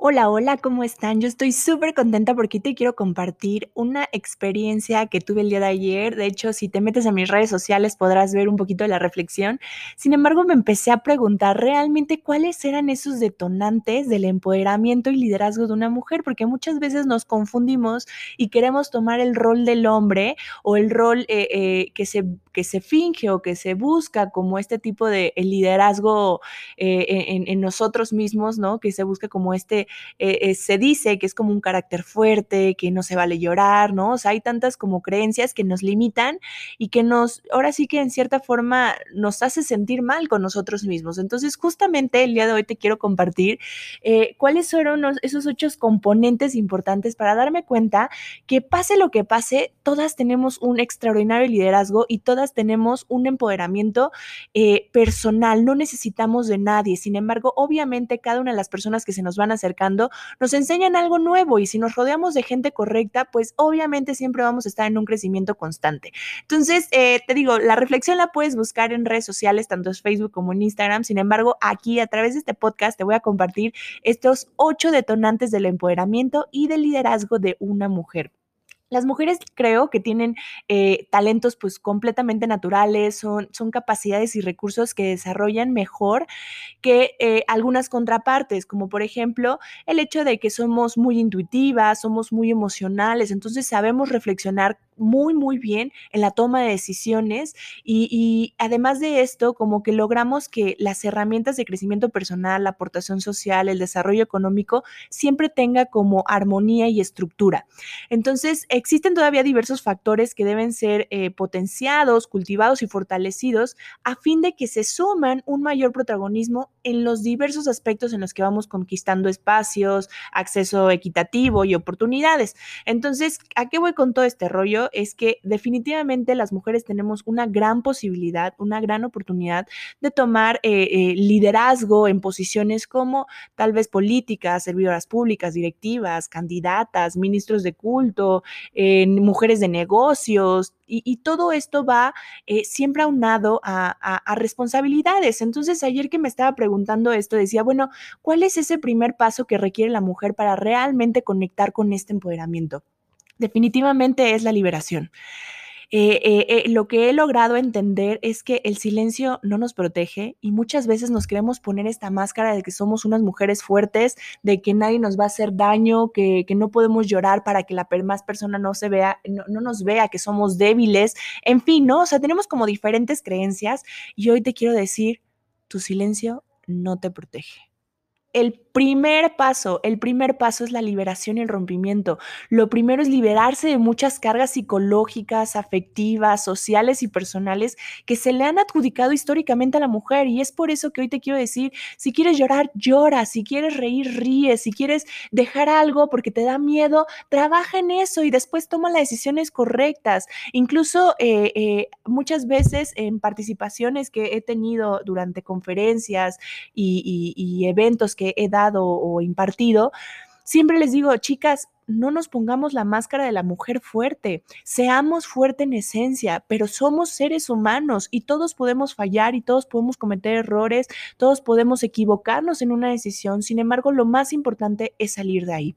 Hola, hola, ¿cómo están? Yo estoy súper contenta porque te quiero compartir una experiencia que tuve el día de ayer. De hecho, si te metes a mis redes sociales podrás ver un poquito de la reflexión. Sin embargo, me empecé a preguntar realmente cuáles eran esos detonantes del empoderamiento y liderazgo de una mujer, porque muchas veces nos confundimos y queremos tomar el rol del hombre o el rol eh, eh, que, se, que se finge o que se busca como este tipo de liderazgo eh, en, nosotros mismos, ¿no? Que se busca como este eh, eh, se dice que es como un carácter fuerte, que no se vale llorar, ¿no? O sea, hay tantas como creencias que nos limitan y que nos, ahora sí que en cierta forma nos hace sentir mal con nosotros mismos. Entonces, justamente el día de hoy te quiero compartir cuáles fueron esos ocho componentes importantes para darme cuenta que pase lo que pase, todas tenemos un extraordinario liderazgo y todas tenemos un empoderamiento personal, no necesitamos de nadie. Sin embargo, obviamente cada una de las personas que se nos van a acercar nos enseñan algo nuevo y si nos rodeamos de gente correcta, pues obviamente siempre vamos a estar en un crecimiento constante. Entonces, eh, te digo, la reflexión la puedes buscar en redes sociales, tanto en Facebook como en Instagram. Sin embargo, aquí a través de este podcast te voy a compartir estos ocho detonantes del empoderamiento y del liderazgo de una mujer. Las mujeres creo que tienen eh, talentos pues completamente naturales, son, son, capacidades y recursos que desarrollan mejor que eh, algunas contrapartes, como por ejemplo el hecho de que somos muy intuitivas, somos muy emocionales, entonces sabemos reflexionar muy, muy bien en la toma de decisiones y, además de esto, como que logramos que las herramientas de crecimiento personal, la aportación social, el desarrollo económico, siempre tenga como armonía y estructura. Entonces, existen todavía diversos factores que deben ser eh, potenciados, cultivados y fortalecidos a fin de que se suman un mayor protagonismo en los diversos aspectos en los que vamos conquistando espacios, acceso equitativo y oportunidades. Entonces, ¿a qué voy con todo este rollo? Es que definitivamente las mujeres tenemos una gran posibilidad, una gran oportunidad de tomar eh, eh, liderazgo en posiciones como tal vez políticas, servidoras públicas, directivas, candidatas, ministros de culto, mujeres de negocios, y, todo esto va eh, siempre aunado a, a, responsabilidades. Entonces, ayer que me estaba preguntando esto, decía, bueno, ¿cuál es ese primer paso que requiere la mujer para realmente conectar con este empoderamiento? Definitivamente es la liberación. Eh, eh, eh, lo que he logrado entender es que el silencio no nos protege y muchas veces nos queremos poner esta máscara de que somos unas mujeres fuertes, de que nadie nos va a hacer daño, que, no podemos llorar para que la más persona no se vea, no, no nos vea que somos débiles, en fin, ¿no? O sea, tenemos como diferentes creencias y hoy te quiero decir, tu silencio no te protege. El primer paso, el primer paso es la liberación y el rompimiento. Lo primero es liberarse de muchas cargas psicológicas, afectivas, sociales y personales que se le han adjudicado históricamente a la mujer. Y es por eso que hoy te quiero decir, si quieres llorar, llora, si quieres reír, ríe, si quieres dejar algo porque te da miedo, trabaja en eso y después toma las decisiones correctas. Incluso eh, eh, muchas veces en participaciones que he tenido durante conferencias y eventos que he dado o impartido, siempre les digo, chicas, no nos pongamos la máscara de la mujer fuerte, seamos fuerte en esencia, pero somos seres humanos y todos podemos fallar y todos podemos cometer errores, todos podemos equivocarnos en una decisión, sin embargo, lo más importante es salir de ahí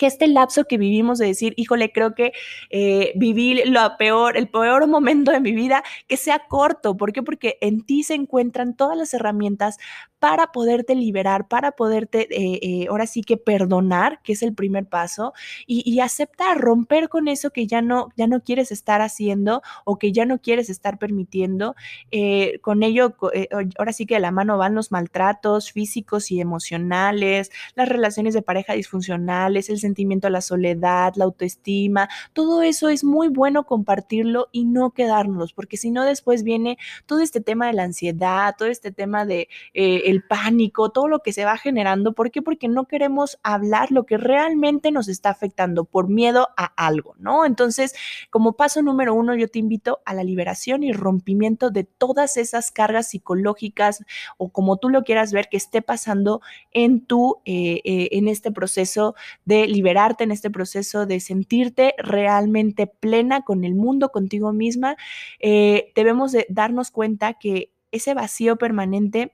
que este lapso que vivimos de decir, híjole, creo que eh, viví lo peor, el peor momento de mi vida, que sea corto. ¿Por qué? Porque en ti se encuentran todas las herramientas para poderte liberar, para poderte, eh, eh, ahora sí que perdonar, que es el primer paso, y, aceptar, romper con eso que ya no, ya no quieres estar haciendo o que ya no quieres estar permitiendo. con ello, ahora sí que de la mano van los maltratos físicos y emocionales, las relaciones de pareja disfuncionales, el sentimiento a la soledad, la autoestima, todo eso es muy bueno compartirlo y no quedarnos, porque si no después viene todo este tema de la ansiedad, todo este tema de... Eh, el pánico, todo lo que se va generando. ¿Por qué? Porque no queremos hablar lo que realmente nos está afectando por miedo a algo, ¿no? Entonces, como paso número uno, yo te invito a la liberación y rompimiento de todas esas cargas psicológicas o como tú lo quieras ver que esté pasando en tu, eh, eh, en este proceso de liberarte, en este proceso de sentirte realmente plena con el mundo, contigo misma. Eh, debemos de darnos cuenta que ese vacío permanente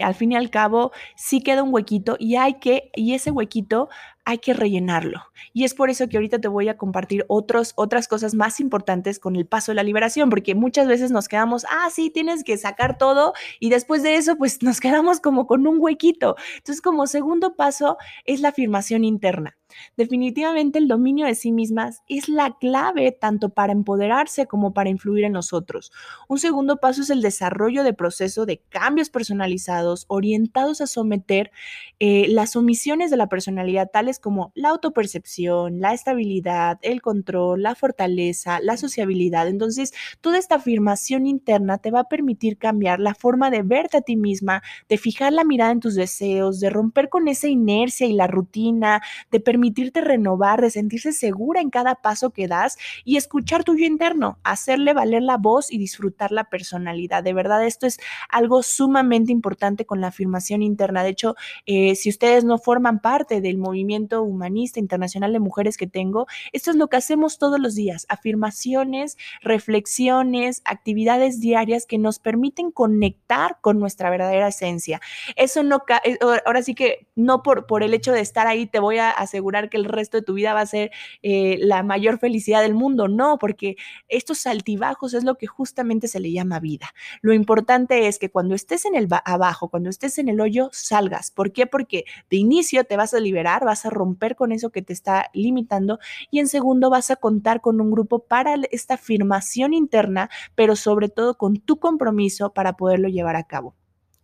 al fin y al cabo sí queda un huequito y hay que, y ese huequito hay que rellenarlo. Y es por eso que ahorita te voy a compartir otros, otras cosas más importantes con el paso de la liberación, porque muchas veces nos quedamos, ah, sí, tienes que sacar todo y después de eso, pues nos quedamos como con un huequito. Entonces, como segundo paso es la afirmación interna. Definitivamente el dominio de sí mismas es la clave tanto para empoderarse como para influir en nosotros. Un segundo paso es el desarrollo de proceso de cambios personalizados orientados a someter eh, las omisiones de la personalidad tales como la autopercepción, la estabilidad, el control, la fortaleza, la sociabilidad. Entonces, toda esta afirmación interna te va a permitir cambiar la forma de verte a ti misma, de fijar la mirada en tus deseos, de romper con esa inercia y la rutina, de permitirte renovar, de sentirse segura en cada paso que das y escuchar tu yo interno, hacerle valer la voz y disfrutar la personalidad. De verdad, esto es algo sumamente importante con la afirmación interna. De hecho, eh, si ustedes no forman parte del movimiento, humanista internacional de mujeres que tengo, esto es lo que hacemos todos los días, afirmaciones, reflexiones, actividades diarias que nos permiten conectar con nuestra verdadera esencia. Eso no, eh, ahora sí que no por, por el hecho de estar ahí te voy a asegurar que el resto de tu vida va a ser eh, la mayor felicidad del mundo, no, porque estos altibajos es lo que justamente se le llama vida. Lo importante es que cuando estés en el abajo, cuando estés en el hoyo, salgas. ¿Por qué? Porque de inicio te vas a liberar, vas a romper con eso que te está limitando y en segundo vas a contar con un grupo para esta afirmación interna, pero sobre todo con tu compromiso para poderlo llevar a cabo.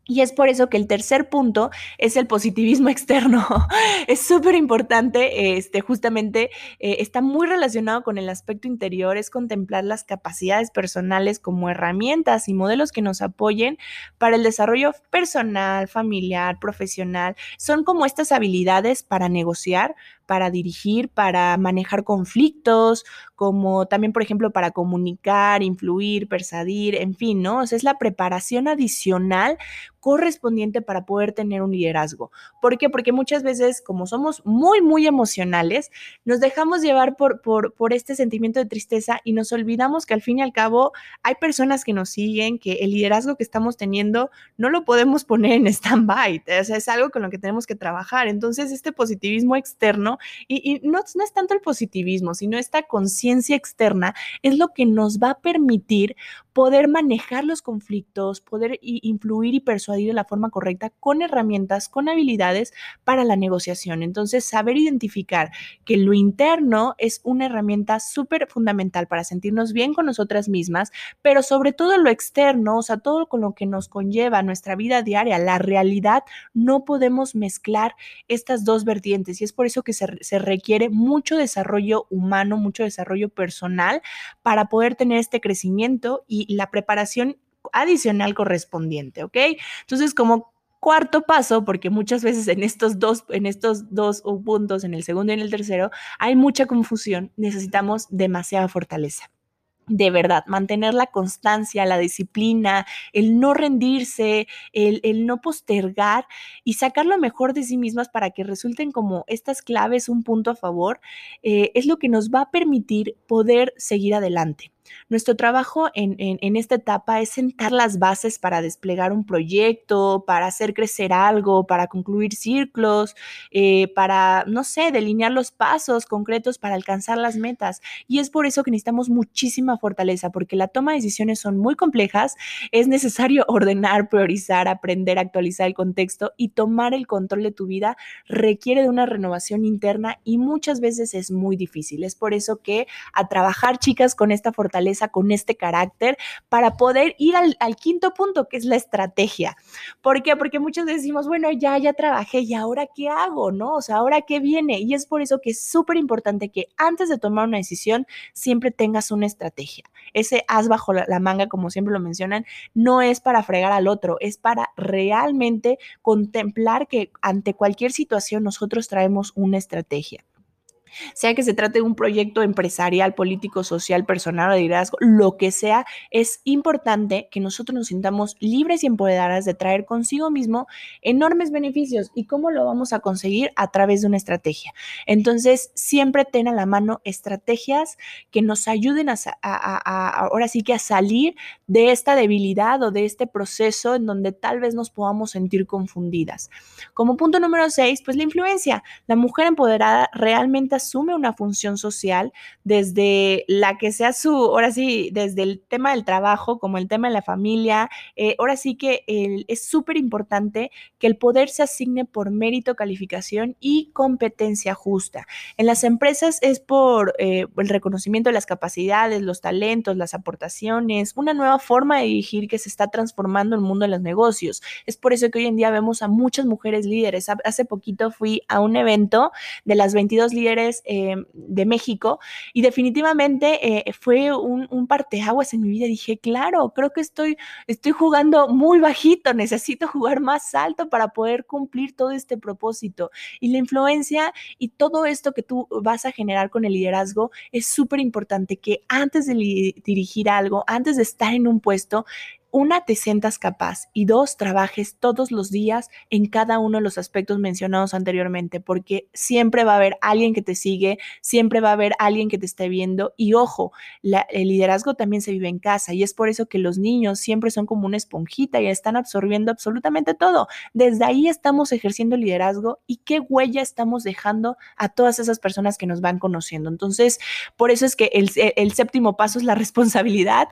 Y es por eso que el tercer punto es el positivismo externo. es súper importante, este, justamente eh, está muy relacionado con el aspecto interior, es contemplar las capacidades personales como herramientas y modelos que nos apoyen para el desarrollo personal, familiar, profesional. Son como estas habilidades para negociar, para dirigir, para manejar conflictos, como también, por ejemplo, para comunicar, influir, persuadir, en fin, ¿no? O sea, es la preparación adicional correspondiente para poder tener un liderazgo. ¿Por qué? Porque muchas veces, como somos muy, muy emocionales, nos dejamos llevar por, por, por este sentimiento de tristeza y nos olvidamos que al fin y al cabo hay personas que nos siguen, que el liderazgo que estamos teniendo no lo podemos poner en stand-by, o sea, es algo con lo que tenemos que trabajar. Entonces, este positivismo externo, y, no, no es tanto el positivismo, sino esta conciencia externa, es lo que nos va a permitir poder manejar los conflictos, poder influir y persuadir de la forma correcta con herramientas, con habilidades para la negociación. Entonces, saber identificar que lo interno es una herramienta súper fundamental para sentirnos bien con nosotras mismas, pero sobre todo lo externo, o sea, todo con lo que nos conlleva nuestra vida diaria, la realidad, no podemos mezclar estas dos vertientes y es por eso que se, se requiere mucho desarrollo humano, mucho desarrollo personal para poder tener este crecimiento y la preparación adicional correspondiente, ¿ok? Entonces, como cuarto paso, porque muchas veces en estos dos, en estos dos puntos, en el segundo y en el tercero, hay mucha confusión, necesitamos demasiada fortaleza de verdad, mantener la constancia, la disciplina, el no rendirse, el, no postergar y sacar lo mejor de sí mismas para que resulten como estas claves un punto a favor, eh, es lo que nos va a permitir poder seguir adelante. Nuestro trabajo en, esta etapa es sentar las bases para desplegar un proyecto, para hacer crecer algo, para concluir ciclos, eh, para, no sé, delinear los pasos concretos para alcanzar las metas. Y es por eso que necesitamos muchísima fortaleza, porque la toma de decisiones son muy complejas, es necesario ordenar, priorizar, aprender, actualizar el contexto y tomar el control de tu vida requiere de una renovación interna y muchas veces es muy difícil. Es por eso que a trabajar, chicas, con esta fortaleza, con este carácter para poder ir al, quinto punto, que es la estrategia. ¿Por? Porque muchos decimos, bueno, ya, ya trabajé y ahora qué hago, ¿no? O sea, ahora qué viene. Y es por eso que es súper importante que antes de tomar una decisión siempre tengas una estrategia. Ese as bajo la, manga, como siempre lo mencionan, no es para fregar al otro, es para realmente contemplar que ante cualquier situación nosotros traemos una estrategia sea que se trate de un proyecto empresarial, político, social, personal de liderazgo, lo que sea, es importante que nosotros nos sintamos libres y empoderadas de traer consigo mismo enormes beneficios. ¿Y cómo lo vamos a conseguir? A través de una estrategia. Entonces, siempre ten a la mano estrategias que nos ayuden a, ahora sí que a salir de esta debilidad o de este proceso en donde tal vez nos podamos sentir confundidas. Como punto número seis, pues la influencia. La mujer empoderada realmente asume una función social desde la que sea su, ahora sí, desde el tema del trabajo, como el tema de la familia. Eh, ahora sí que es súper importante que el poder se asigne por mérito, calificación y competencia justa. En las empresas es por eh, el reconocimiento de las capacidades, los talentos, las aportaciones, una nueva forma de dirigir que se está transformando el mundo de los negocios. Es por eso que hoy en día vemos a muchas mujeres líderes. Hace poquito fui a un evento de las 22 líderes eh, de México y definitivamente eh, fue un, un, parteaguas en mi vida. Dije, claro, creo que estoy, estoy jugando muy bajito, necesito jugar más alto para poder cumplir todo este propósito. Y la influencia y todo esto que tú vas a generar con el liderazgo es súper importante que antes de dirigir algo, antes de estar en un puesto, una, te sientas capaz y dos, trabajes todos los días en cada uno de los aspectos mencionados anteriormente, porque siempre va a haber alguien que te sigue, siempre va a haber alguien que te esté viendo y ojo, el liderazgo también se vive en casa y es por eso que los niños siempre son como una esponjita y están absorbiendo absolutamente todo. Desde ahí estamos ejerciendo liderazgo y qué huella estamos dejando a todas esas personas que nos van conociendo. Entonces, por eso es que el, séptimo paso es la responsabilidad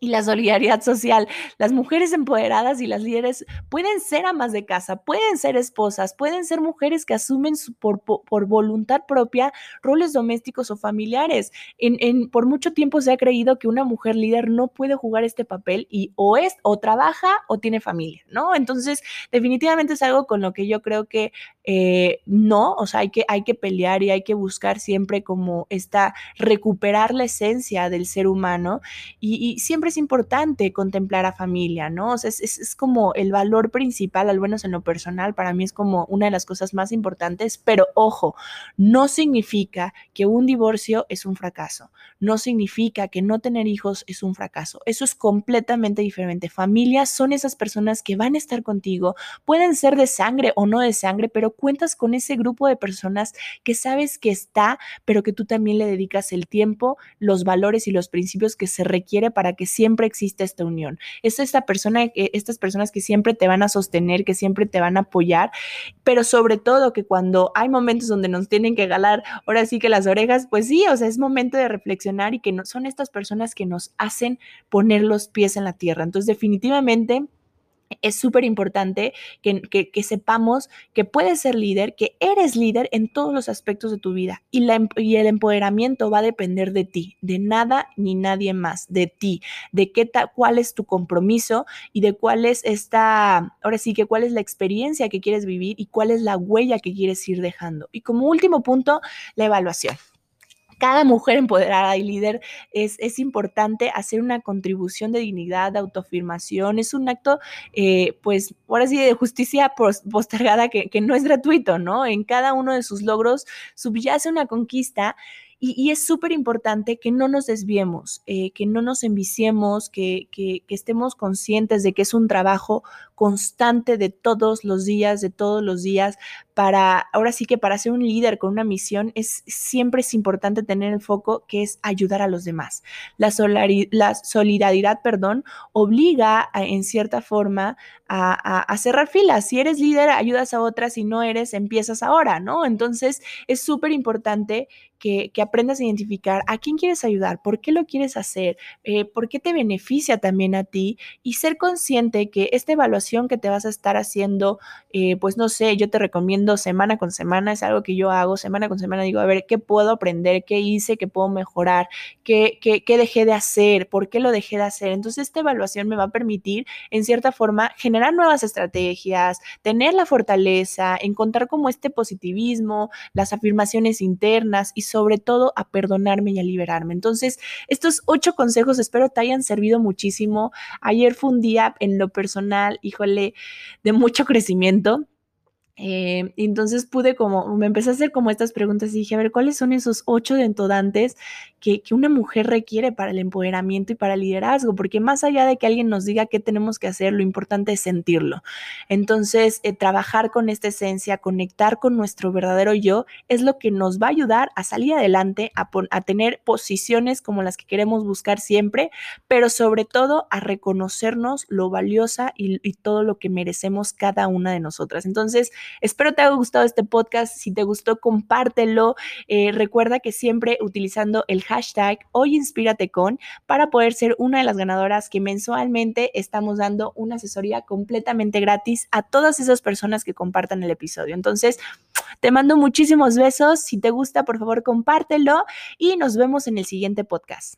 y la solidaridad social. Las mujeres empoderadas y las líderes pueden ser amas de casa, pueden ser esposas, pueden ser mujeres que asumen por, por, voluntad propia roles domésticos o familiares. En, en, por mucho tiempo se ha creído que una mujer líder no puede jugar este papel y o es o trabaja o tiene familia, ¿no? Entonces, definitivamente es algo con lo que yo creo que eh, no, o sea, hay que, hay que pelear y hay que buscar siempre como esta, recuperar la esencia del ser humano y, y siempre es importante contemplar a familia, ¿no? O sea, es, es, como el valor principal, al menos en lo personal, para mí es como una de las cosas más importantes, pero ojo, no significa que un divorcio es un fracaso, no significa que no tener hijos es un fracaso, eso es completamente diferente. Familias son esas personas que van a estar contigo, pueden ser de sangre o no de sangre, pero cuentas con ese grupo de personas que sabes que está, pero que tú también le dedicas el tiempo, los valores y los principios que se requiere para que siempre existe esta unión. Es esta persona, estas personas que siempre te van a sostener, que siempre te van a apoyar, pero sobre todo que cuando hay momentos donde nos tienen que galar, ahora sí que las orejas, pues sí, o sea, es momento de reflexionar y que no, son estas personas que nos hacen poner los pies en la tierra. Entonces, definitivamente es súper importante que, sepamos que puedes ser líder, que eres líder en todos los aspectos de tu vida y, la, em, y el empoderamiento va a depender de ti, de nada ni nadie más, de ti, de qué cuál es tu compromiso y de cuál es esta, ahora sí que cuál es la experiencia que quieres vivir y cuál es la huella que quieres ir dejando. Y como último punto, la evaluación cada mujer empoderada y líder es, es importante hacer una contribución de dignidad, de autoafirmación. Es un acto, eh, pues, ahora sí, de justicia postergada que, que no es gratuito, ¿no? En cada uno de sus logros subyace una conquista y, es súper importante que no nos desviemos, eh, que no nos enviciemos, que, estemos conscientes de que es un trabajo constante de todos los días, de todos los días, para, ahora sí que para ser un líder con una misión, es, siempre es importante tener el foco que es ayudar a los demás. La, solidaridad, perdón, obliga en cierta forma a, a, cerrar filas. Si eres líder, ayudas a otras, si no eres, empiezas ahora, ¿no? Entonces, es súper importante que, que, aprendas a identificar a quién quieres ayudar, por qué lo quieres hacer, eh, por qué te beneficia también a ti y ser consciente que esta evaluación que te vas a estar haciendo, eh, pues no sé, yo te recomiendo semana con semana, es algo que yo hago semana con semana, digo, a ver, ¿qué puedo aprender? ¿Qué hice? ¿Qué puedo mejorar? ¿Qué, qué, qué dejé de hacer? ¿Por qué lo dejé de hacer? Entonces, esta evaluación me va a permitir, en cierta forma, generar nuevas estrategias, tener la fortaleza, encontrar como este positivismo, las afirmaciones internas y sobre todo a perdonarme y a liberarme. Entonces, estos ocho consejos espero te hayan servido muchísimo. Ayer fue un día en lo personal, híjole, de mucho crecimiento eh, entonces pude como, me empecé a hacer como estas preguntas y dije, a ver, ¿cuáles son esos ocho dentodantes que, que, una mujer requiere para el empoderamiento y para el liderazgo? Porque más allá de que alguien nos diga qué tenemos que hacer, lo importante es sentirlo. Entonces, eh, trabajar con esta esencia, conectar con nuestro verdadero yo, es lo que nos va a ayudar a salir adelante, a, tener posiciones como las que queremos buscar siempre, pero sobre todo a reconocernos lo valiosa y, y todo lo que merecemos cada una de nosotras. Entonces, Espero te haya gustado este podcast. Si te gustó, compártelo. Eh, recuerda que siempre utilizando el hashtag hoy con para poder ser una de las ganadoras que mensualmente estamos dando una asesoría completamente gratis a todas esas personas que compartan el episodio. Entonces, te mando muchísimos besos. Si te gusta, por favor, compártelo y nos vemos en el siguiente podcast.